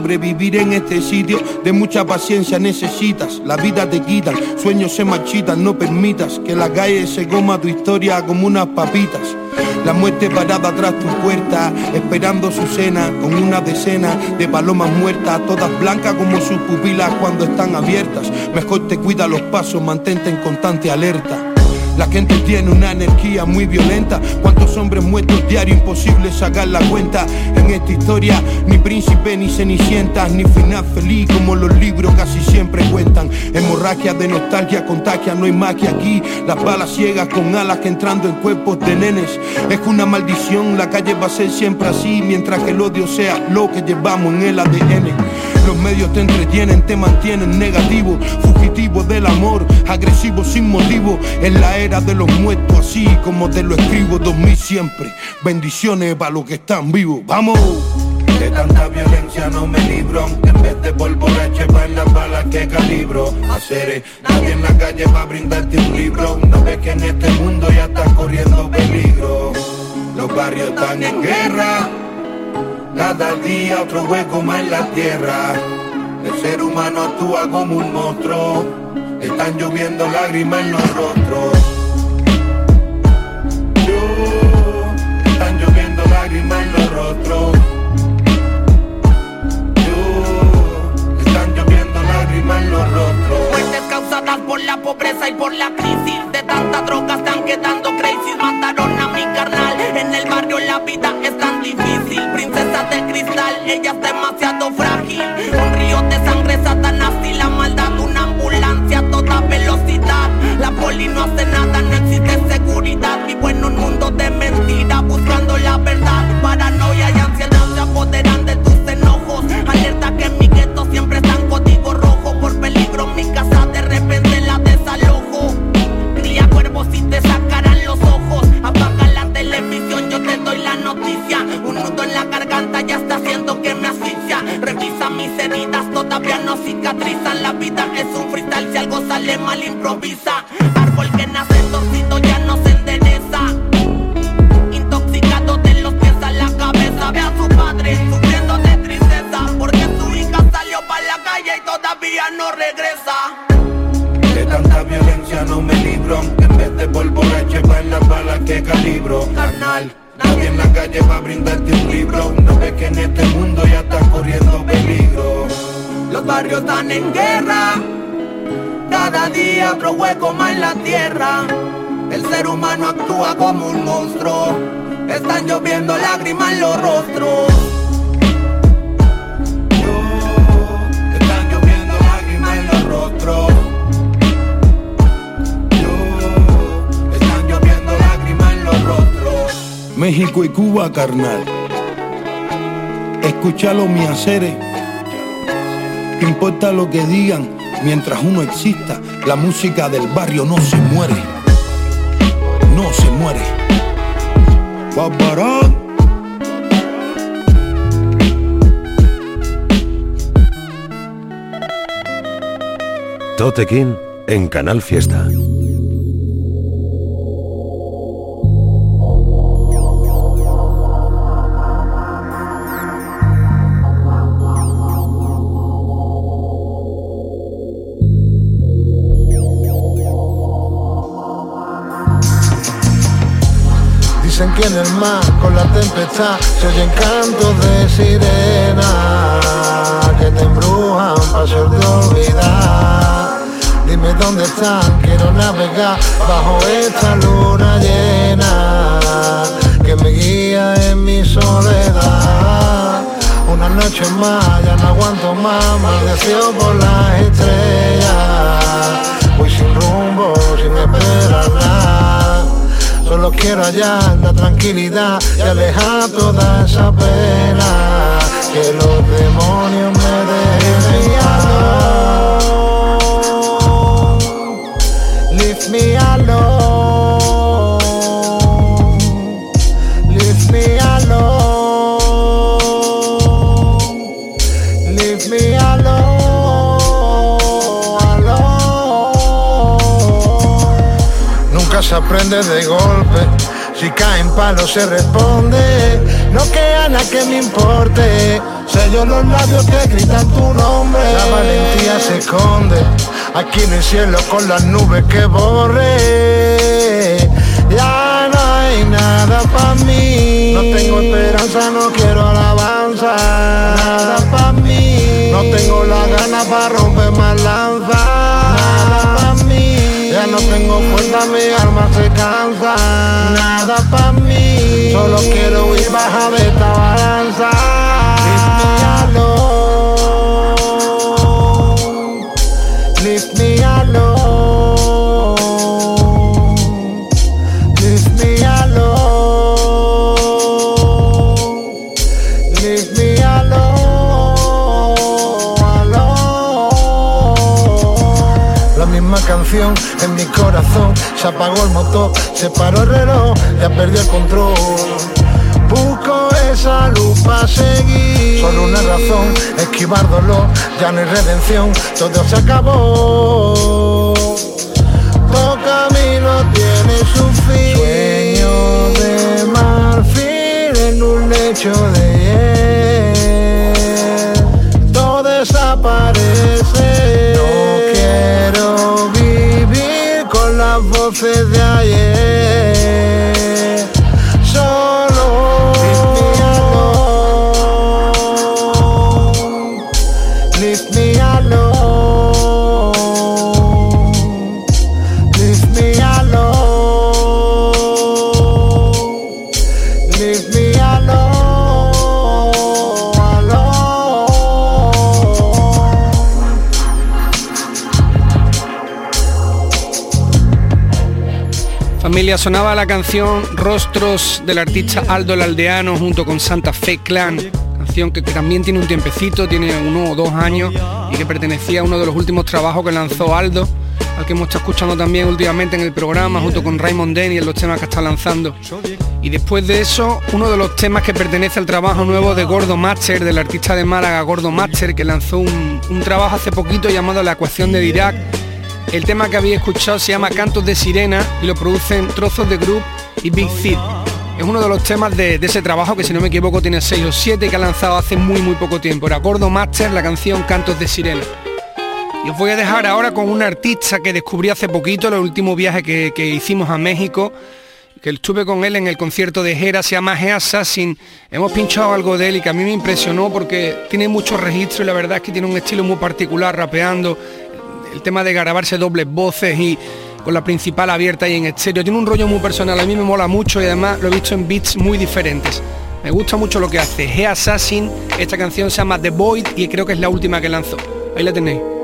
Sobrevivir en este sitio de mucha paciencia necesitas. La vida te quitan, sueños se marchitan, no permitas que la calle se coma tu historia como unas papitas. La muerte parada tras tu puerta, esperando su cena con una decena de palomas muertas, todas blancas como sus pupilas cuando están abiertas. Mejor te cuida los pasos, mantente en constante alerta. La gente tiene una energía muy violenta. ¿Cuántos hombres muertos diario? Imposible sacar la cuenta. En esta historia, ni príncipe ni cenicientas, ni final feliz como los libros casi siempre cuentan. Hemorragia de nostalgia, contagia, no hay magia aquí. Las balas ciegas con alas que entrando en cuerpos de nenes. Es una maldición, la calle va a ser siempre así, mientras que el odio sea lo que llevamos en el ADN. Medios te entretienen, te mantienen negativo, fugitivo del amor, agresivo sin motivo. En la era de los muertos, así como te lo escribo, 2000 siempre. Bendiciones para los que están vivos. ¡Vamos! De tanta violencia no me libro En vez de por borrache para las balas que calibro Hacer nadie en la calle va a brindarte un libro No ves que en este mundo ya está corriendo peligro Los barrios están en guerra Cada día otro hueco más en la tierra. El ser humano actúa como un monstruo. Están lloviendo lágrimas en los rostros. Yo, Están lloviendo lágrimas en los rostros. Están lloviendo lágrimas en los rostros. Causadas por la pobreza y por la crisis. De tanta droga están quedando crazy. Mataron a mi carnal. En el barrio la vida es tan difícil. Princesa de cristal, ella es demasiado frágil. Un río de sangre, satanás y la maldad. Una ambulancia a toda velocidad. La poli no hace nada, no existe seguridad. Vivo en un mundo de mentira, buscando la verdad. Paranoia y ansiedad se apoderan Escúchalo mi haceres No importa lo que digan Mientras uno exista La música del barrio no se muere. No se muere. Barbarán Tote King en Canal Fiesta. Dicen que en el mar con la tempestad se oyen cantos de sirena que te embrujan para hacerte olvidar. Dime dónde están, quiero navegar bajo esta luna llena que me guía en mi soledad. Una noche más, ya no aguanto más, maldecido por las estrellas. Voy sin rumbo, sin esperar nada. Solo quiero hallar la tranquilidad y alejar toda esa pena. Que los demonios me dejen alone. Leave me. Se aprende de golpe. Si cae en palo se responde. No queda nada que me importe. Sello los labios que gritan tu nombre. La valentía se esconde. Aquí en el cielo con las nubes que borre. Ya no hay nada para mí. No tengo esperanza, no quiero alabanza. Nada para mí. No tengo la gana para romper más lanza. Nada para mí. Ya no tengo fuerza, alma se cansa. Nada para mí. Solo quiero ir baja de esta canción en mi corazón. Se apagó el motor, se paró el reloj, ya perdió el control. Busco esa luz para seguir. Solo una razón, esquivar dolor, ya no hay redención, todo se acabó. Todo camino tiene su fin. Sueño de marfil en un lecho de 11 de ayer. Sonaba la canción Rostros del artista Aldo el Aldeano junto con Santa Fe Clan, canción que, que también tiene un tiempecito, tiene uno o dos años y que pertenecía a uno de los últimos trabajos que lanzó Aldo, al que hemos estado escuchando también últimamente en el programa junto con Raymond Denny en los temas que está lanzando. Y después de eso, uno de los temas que pertenece al trabajo nuevo de Gordo Master, del artista de Málaga Gordo Master, que lanzó un, un trabajo hace poquito llamado La ecuación de Dirac, el tema que habéis escuchado se llama Cantos de Sirena y lo producen Trozos de Group y Big Cid. Es uno de los temas de, ese trabajo que si no me equivoco tiene 6 o 7 que ha lanzado hace muy muy poco tiempo. Era Gordo Master, la canción Cantos de Sirena. Y os voy a dejar ahora con un artista que descubrí hace poquito, en el último viaje que, que hicimos a México, que estuve con él en el concierto de Hera, se llama He Assassin. Hemos pinchado algo de él y que a mí me impresionó porque tiene muchos registros y la verdad es que tiene un estilo muy particular rapeando. El tema de grabarse dobles voces y con la principal abierta y en estéreo. Tiene un rollo muy personal, a mí me mola mucho y además lo he visto en beats muy diferentes. Me gusta mucho lo que hace. He Assassin, esta canción se llama The Void y creo que es la última que lanzó. Ahí la tenéis.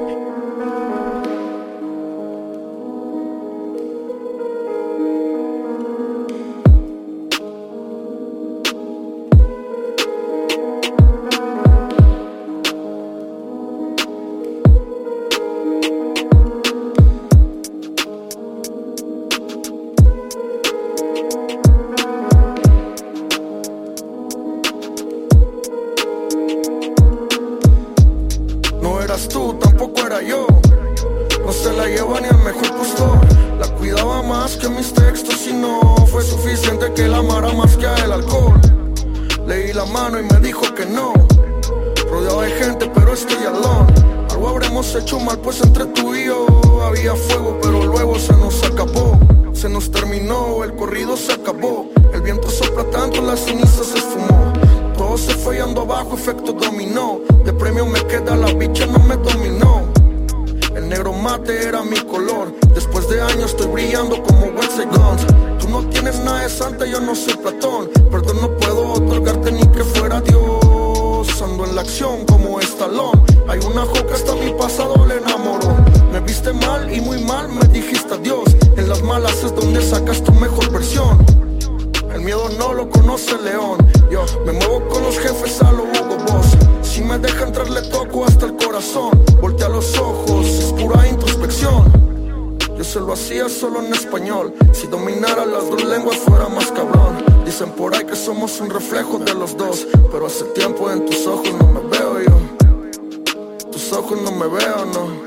corazón, voltea los ojos, es pura introspección. Yo se lo hacía solo en español, si dominara las dos lenguas fuera más cabrón. Dicen por ahí que somos un reflejo de los dos, pero hace tiempo en tus ojos no me veo yo. Tus ojos no me veo, no.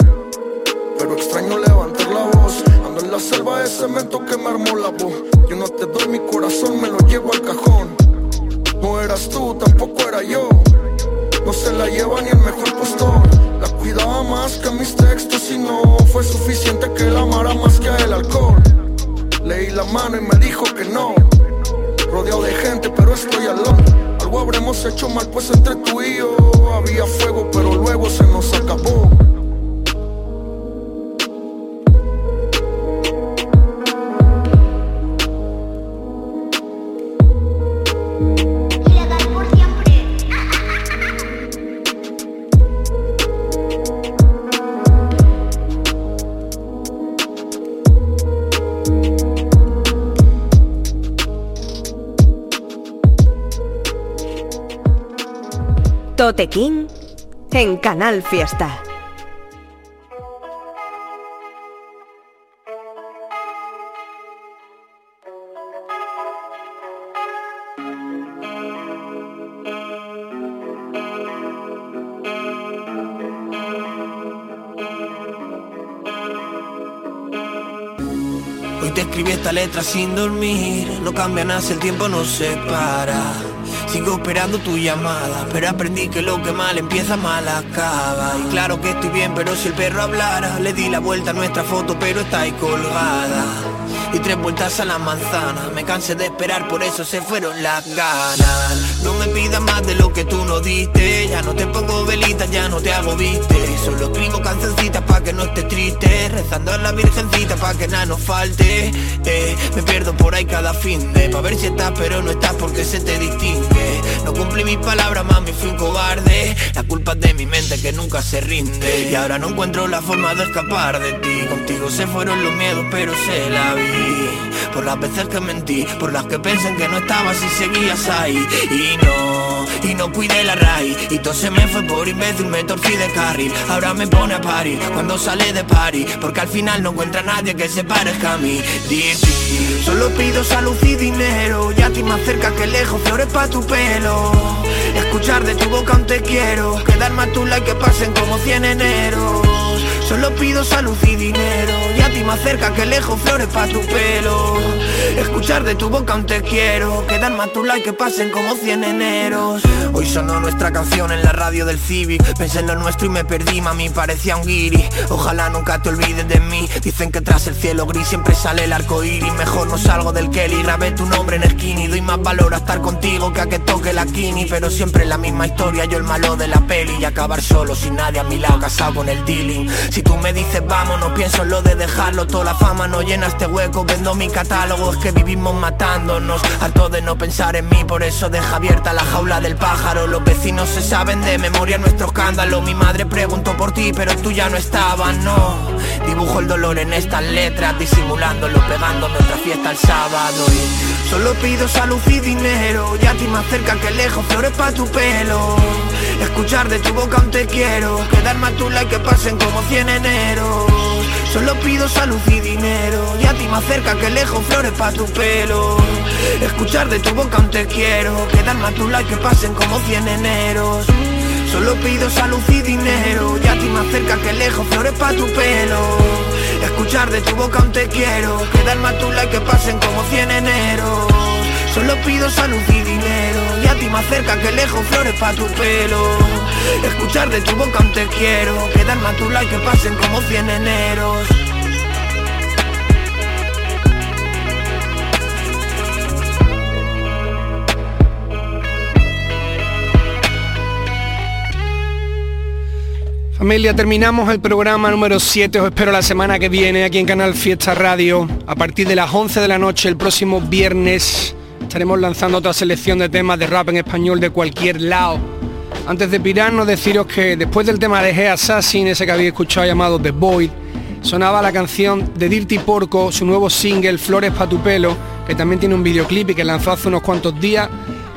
Pero extraño levantar la voz, ando en la selva de cemento que me armó la voz. Yo no te doy mi corazón, me lo llevo al cajón. No eras tú, tampoco era yo. No se la lleva ni el mejor postor. La cuidaba más que mis textos y no fue suficiente que la amara más que el alcohol. Leí la mano y me dijo que no. Rodeado de gente, pero estoy al lado. Algo habremos hecho mal, pues entre tú y yo había fuego, pero luego se nos acabó. Totequín en Canal Fiesta. Hoy te escribí esta letra sin dormir, no cambia nada, el tiempo no se para. Sigo esperando tu llamada, pero aprendí que lo que mal empieza mal acaba. Y claro que estoy bien, pero si el perro hablara, le di la vuelta a nuestra foto, pero está ahí colgada y tres vueltas a la manzana. Me cansé de esperar, por eso se fueron las ganas. No me pidas más de lo que tú no diste. Ya no te pongo velitas, ya no te hago viste. Solo escribo cancioncitas pa' que no estés triste. Rezando a la virgencita pa' que nada nos falte. Eh, me pierdo por ahí cada fin de pa' ver si estás, pero no estás porque se te distingue. No cumplí mis palabras, mami, fui un cobarde. La culpa es de mi mente que nunca se rinde. Y ahora no encuentro la forma de escapar de ti. Contigo se fueron los miedos, pero se la Por las veces que mentí, por las que pensé que no estabas y seguías ahí. Y no, y no cuidé la raíz. Y todo se me fue por imbécil, me torcí de carril. Ahora me pone a parir cuando sale de party Porque al final no encuentra nadie que se parezca a mí. Solo pido salud y dinero Y a ti más cerca que lejos, flores pa' tu pelo. Escuchar de tu boca un te quiero Quedarme a tu like que pasen como cien eneros Solo pido salud y dinero. Y a ti más cerca que lejos flores pa' tu pelo. Escuchar de tu boca un te quiero. Quedar más tu like que pasen como cien eneros. Hoy sonó nuestra canción en la radio del Civic. Pensé en lo nuestro y me perdí, mami, parecía un guiri. Ojalá nunca te olvides de mí. Dicen que tras el cielo gris siempre sale el arco iris. Mejor no salgo del Kelly, grabé tu nombre en skinny. Doy más valor a estar contigo que a que toque la kini. Pero siempre la misma historia, yo el malo de la peli. Y acabar solo sin nadie a mi lado, casado con el dealing Si tú me dices vamos, no pienso en lo de dejarlo. Toda la fama no llena este hueco, vendo mi catálogo. Es que vivimos matándonos, harto de no pensar en mí Por eso deja abierta la jaula del pájaro. Los vecinos se saben de memoria nuestro escándalo. Mi madre preguntó por ti, pero tú ya no estabas, no. Dibujo el dolor en estas letras, disimulándolo, pegándome otra fiesta el sábado. Solo pido salud y dinero, ya ti más cerca que lejos, flores pa' tu pelo. Escuchar de tu boca un te quiero, quedar más tu like que pasen como cien eneros Solo pido salud y dinero, ya ti más cerca que lejos, flores pa' tu pelo. Escuchar de tu boca un te quiero, quedar más tu like que pasen como cien eneros. Solo pido salud y dinero. Ya ti más cerca que lejos, flores pa' tu pelo. Escuchar de tu boca un te quiero. Quedar más tu like que pasen como cien eneros. Solo pido salud y dinero Ya ti más cerca que lejos, flores pa' tu pelo Escuchar de tu boca un te quiero Quedar más tu like que pasen como cien eneros Familia, terminamos el programa número 7. Os espero la semana que viene aquí en Canal Fiesta Radio. A partir de las 11 de la noche, el próximo viernes, estaremos lanzando otra selección de temas de rap en español de cualquier lado. Antes de pirarnos, deciros que después del tema de G Assassin, ese que habéis escuchado llamado The Void, sonaba la canción de Dirty Porco, su nuevo single Flores pa' tu pelo, que también tiene un videoclip y que lanzó hace unos cuantos días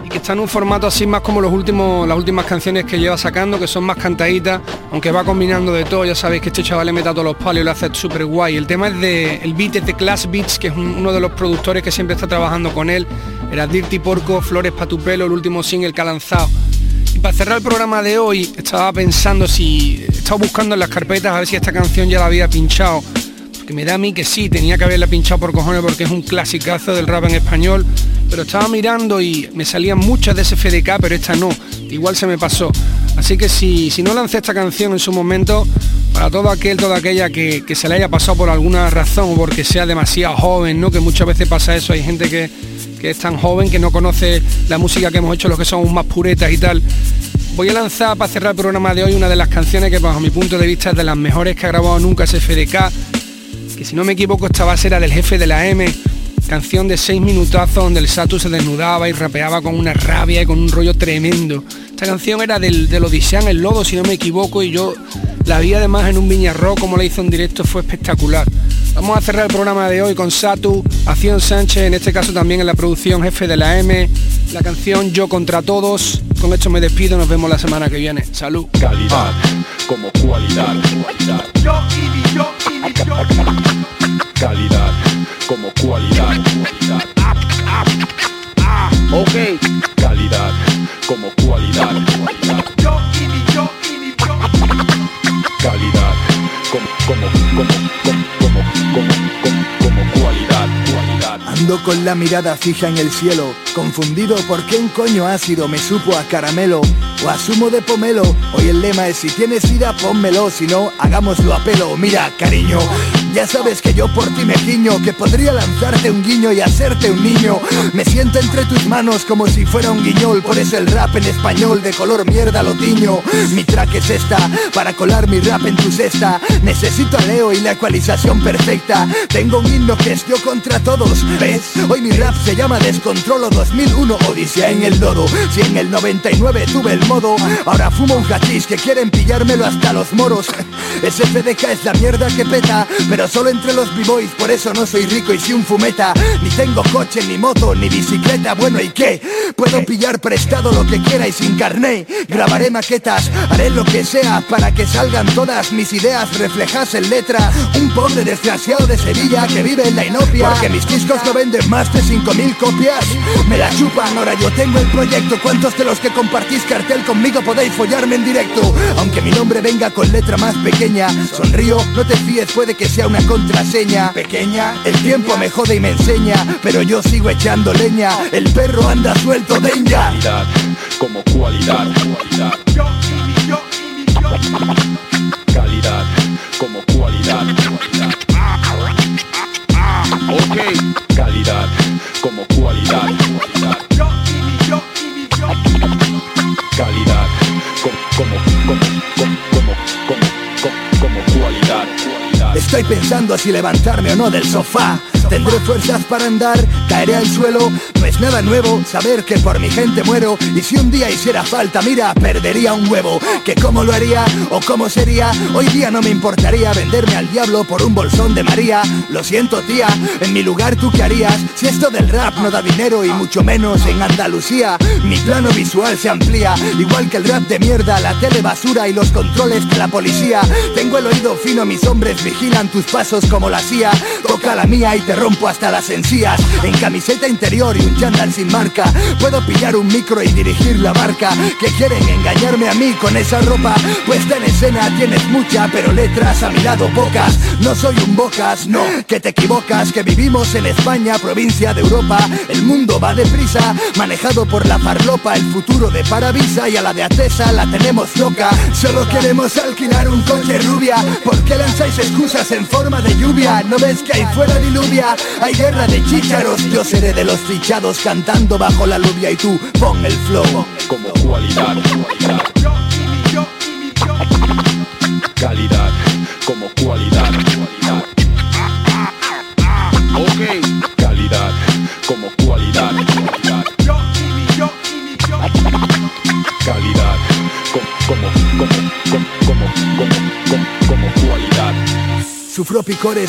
que está en un formato así más como los últimos, las últimas canciones que lleva sacando, que son más cantaditas, aunque va combinando de todo, ya sabéis que este chaval le mete a todos los palos y lo hace súper guay. El tema es de, el beat es de Class Beats, que es uno de los productores que siempre está trabajando con él. Era Dirty Porco, Flores pa' tu pelo, el último single que ha lanzado. Y para cerrar el programa de hoy, estaba pensando si, estaba buscando en las carpetas a ver si esta canción ya la había pinchado. Porque me da a mí que sí, tenía que haberla pinchado por cojones porque es un clasicazo del rap en español pero estaba mirando y me salían muchas de SFDK, pero esta no, igual se me pasó. Así que si, si no lancé esta canción en su momento, para todo aquel, toda aquella que, se le haya pasado por alguna razón o porque sea demasiado joven, ¿no? Que muchas veces pasa eso, hay gente que, que es tan joven que no conoce la música que hemos hecho los que somos más puretas y tal. Voy a lanzar para cerrar el programa de hoy una de las canciones que bajo mi punto de vista es de las mejores que ha grabado nunca SFDK, que si no me equivoco esta base era del jefe de la M, canción de seis minutazos donde el Satu se desnudaba y rapeaba con una rabia y con un rollo tremendo. Esta canción era del, del Odissean El Lodo, si no me equivoco, y yo la vi además en un viñarro, como la hizo en directo, fue espectacular. Vamos a cerrar el programa de hoy con Satu, Acción Sánchez, en este caso también en la producción jefe de la M, la canción Yo contra todos. Con esto me despido, nos vemos la semana que viene. Salud. Calidad como cualidad. Yo y yo y yo. Calidad como cualidad. Ok. Calidad como cualidad. Yo y yo y yo. Calidad como como como Con la mirada fija en el cielo, confundido por qué un coño ácido me supo a caramelo o a zumo de pomelo. Hoy el lema es si tienes vida, pónmelo, si no, hagámoslo a pelo. Mira, cariño, ya sabes que yo por ti me giño, que podría lanzarte un guiño y hacerte un niño. Me siento entre tus manos como si fuera un guiñol, por eso el rap en español de color mierda lo tiño. Mi track es esta, para colar mi rap en tu cesta. Necesito a Leo y la ecualización perfecta. Tengo un himno que es yo contra todos, Hoy mi rap se llama Descontrolo 2001, Odisea en el dodo. Si en el 99 tuve el modo, ahora fumo un hachís que quieren pillármelo hasta los moros. Ese FDK es la mierda que peta, pero solo entre los b-boys, por eso no soy rico y si un fumeta. Ni tengo coche, ni moto, ni bicicleta, bueno, ¿y qué? Puedo pillar prestado lo que quiera y sin carné. Grabaré maquetas, haré lo que sea para que salgan todas mis ideas reflejas en letra. Un pobre desgraciado de Sevilla que vive en la inopia, porque mis discos no vende más de 5.000 copias Me la chupan, ahora yo tengo el proyecto. ¿Cuántos de los que compartís cartel conmigo podéis follarme en directo? Aunque mi nombre venga con letra más pequeña Sonrío, no te fíes, puede que sea una contraseña. Pequeña, el tiempo me jode y me enseña Pero yo sigo echando leña. El perro anda suelto, Calidad como cualidad, cualidad. Calidad Estoy pensando si levantarme o no del sofá. Tendré fuerzas para andar, caeré al suelo. No es nada nuevo saber que por mi gente muero. Y si un día hiciera falta, mira, perdería un huevo. Que cómo lo haría o cómo sería Hoy día no me importaría venderme al diablo por un bolsón de María. Lo siento tía, en mi lugar tú qué harías Si esto del rap no da dinero y mucho menos en Andalucía Mi plano visual se amplía. Igual que el rap de mierda, la tele basura y los controles de la policía. Tengo el oído fino, mis hombres vigilan tus pasos como la CIA Toca la mía y te rompo hasta las encías. En camiseta interior y un chándal sin marca. Puedo pillar un micro y dirigir la barca. Que quieren engañarme a mí con esa ropa Puesta en escena tienes mucha pero letras a mi lado pocas. No soy un bocas, no, que te equivocas Que vivimos en España, provincia de Europa. El mundo va deprisa, manejado por la farlopa El futuro de Paravisa. Y a la de Atesa la tenemos loca. Solo queremos alquilar un coche rubia. ¿Por qué lanzáis excusas en forma de lluvia? ¿No ves que hay fuera diluvia? Hay guerra de chícharos, yo seré de los fichados cantando bajo la lluvia y tú pon el flow. Como cualidad, cualidad. Calidad como cualidad, cualidad. Sufro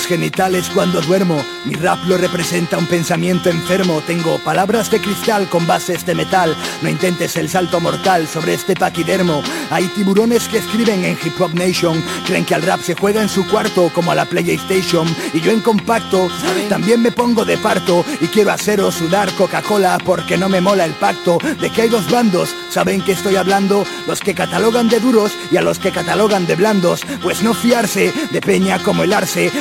genitales cuando duermo. Mi rap lo representa un pensamiento enfermo. Tengo palabras de cristal con bases de metal. No intentes el salto mortal sobre este paquidermo Hay tiburones que escriben en Hip Hop Nation. Creen que al rap se juega en su cuarto como a la PlayStation. Y yo en compacto también me pongo de parto. Y quiero haceros sudar Coca-Cola porque no me mola el pacto De que hay dos bandos, ¿saben que estoy hablando? Los que catalogan de duros y a los que catalogan de blandos. Pues no fiarse de peña como el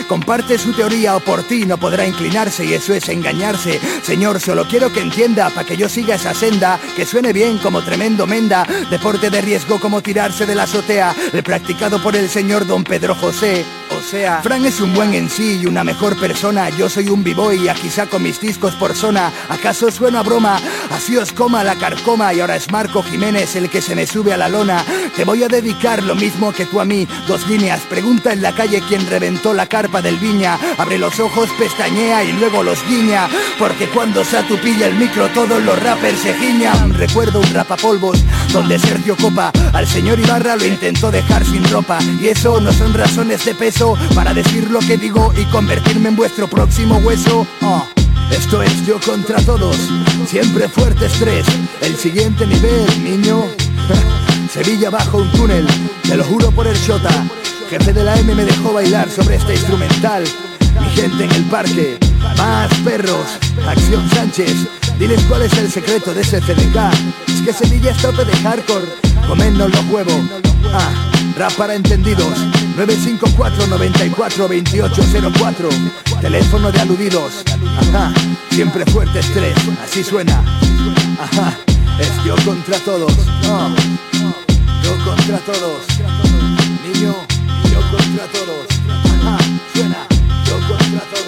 Comparte su teoría o por ti no podrá inclinarse y eso es engañarse. Señor, solo quiero que entienda para que yo siga esa senda, que suene bien como tremendo menda, deporte de riesgo como tirarse de la azotea, el practicado por el señor don Pedro José. O sea, Fran es un buen en sí y una mejor persona. Yo soy un b-boy aquí saco mis discos por zona. ¿Acaso suena broma? Así os coma la carcoma y ahora es Marco Jiménez el que se me sube a la lona. Te voy a dedicar lo mismo que tú a mí. Dos líneas. Pregunta en la calle quién reventó la carpa del viña. Abre los ojos, pestañea y luego los guiña. Porque cuando Satu pilla el micro todos los rappers se giñan. Recuerdo un rapapolvos donde Sergio Copa al señor Ibarra lo intentó dejar sin ropa. Y eso no son razones de peso para decir lo que digo y convertirme en vuestro próximo hueso. Oh. Esto es yo contra todos, siempre fuerte estrés. El siguiente nivel, niño. Sevilla bajo un túnel, te lo juro por el Shota. Jefe de la M me dejó bailar sobre este instrumental. Mi gente en el parque, más perros, Acción Sánchez. Diles cuál es el secreto de ese CDK. Es que Sevilla es tope de hardcore, comernos los huevos. Ah, rap para entendidos. 954 94 2804 Teléfono de aludidos. Ajá, siempre fuerte estrés. Así suena. Ajá, es yo contra todos. Yo contra todos. Niño, yo contra todos. Ajá, suena. Yo contra todos